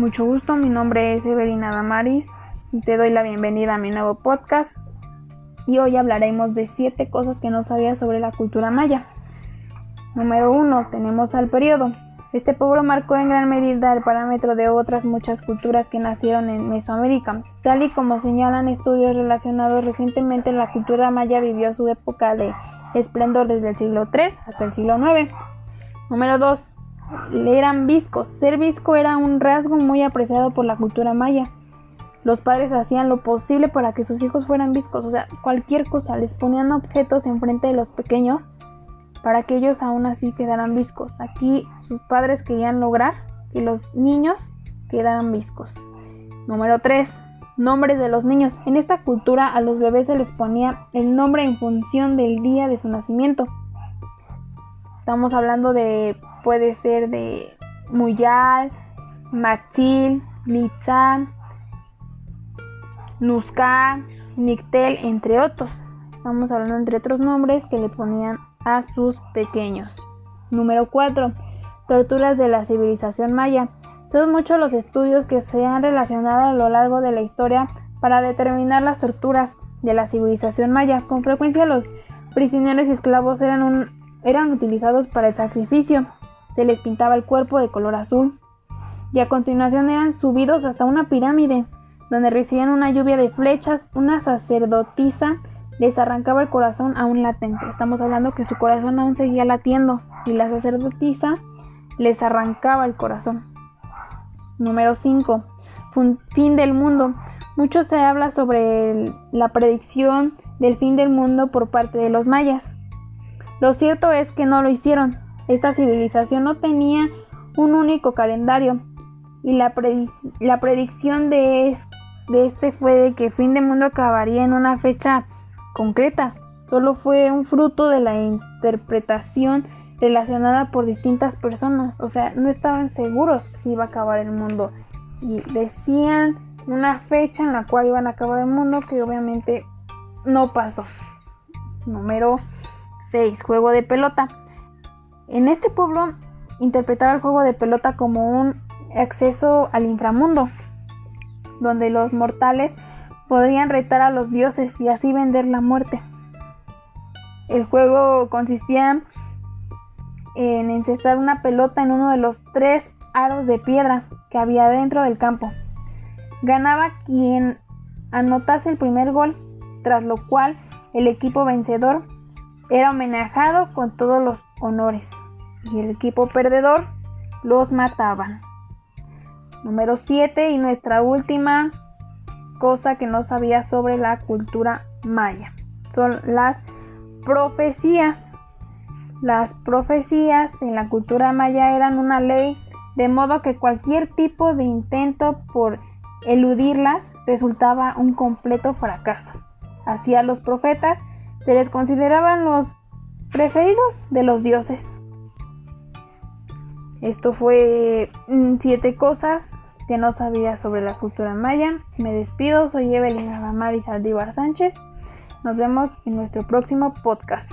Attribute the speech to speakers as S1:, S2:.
S1: Mucho gusto, mi nombre es Evelina Damaris y te doy la bienvenida a mi nuevo podcast. Y hoy hablaremos de 7 cosas que no sabías sobre la cultura maya. Número 1. Tenemos al periodo. Este pueblo marcó en gran medida el parámetro de otras muchas culturas que nacieron en Mesoamérica. Tal y como señalan estudios relacionados recientemente, la cultura maya vivió su época de esplendor desde el siglo III hasta el siglo IX. Número 2 eran viscos. Ser visco era un rasgo muy apreciado por la cultura maya. Los padres hacían lo posible para que sus hijos fueran viscos, o sea, cualquier cosa, les ponían objetos enfrente de los pequeños para que ellos aún así quedaran viscos. Aquí sus padres querían lograr que los niños quedaran viscos. Número 3. Nombres de los niños. En esta cultura a los bebés se les ponía el nombre en función del día de su nacimiento. Estamos hablando de puede ser de Muyal, Matil, Litzá, Nusca, Nictel, entre otros. Estamos hablando entre otros nombres que le ponían a sus pequeños. Número 4. Torturas de la civilización maya. Son muchos los estudios que se han relacionado a lo largo de la historia para determinar las torturas de la civilización maya. Con frecuencia los prisioneros y esclavos eran, eran utilizados para el sacrificio se les pintaba el cuerpo de color azul y a continuación eran subidos hasta una pirámide donde recibían una lluvia de flechas, una sacerdotisa les arrancaba el corazón aún latente. Estamos hablando que su corazón aún seguía latiendo y la sacerdotisa les arrancaba el corazón. Número 5. Fin del mundo. Mucho se habla sobre la predicción del fin del mundo por parte de los mayas. Lo cierto es que no lo hicieron, esta civilización no tenía un único calendario y la, predicción de, de este fue de que el fin del mundo acabaría en una fecha concreta. Solo fue un fruto de la interpretación relacionada por distintas personas. O sea, no estaban seguros si iba a acabar el mundo. Y decían una fecha en la cual iban a acabar el mundo que obviamente no pasó. Número 6. Juego de pelota. En este pueblo interpretaba el juego de pelota como un acceso al inframundo, donde los mortales podían retar a los dioses y así vender la muerte. El juego consistía en encestar una pelota en uno de los tres aros de piedra que había dentro del campo. Ganaba quien anotase el primer gol, tras lo cual el equipo vencedor era homenajado con todos los honores y el equipo perdedor los mataban. Número 7 y nuestra última cosa que no sabía sobre la cultura maya son las profecías. Las profecías en la cultura maya eran una ley de modo que cualquier tipo de intento por eludirlas resultaba un completo fracaso. Así a los profetas se les consideraban los preferidos de los dioses. Esto fue mm, siete cosas que no sabía sobre la cultura maya. Me despido, soy Evelyn Adamari Saldívar Sánchez. Nos vemos en nuestro próximo podcast.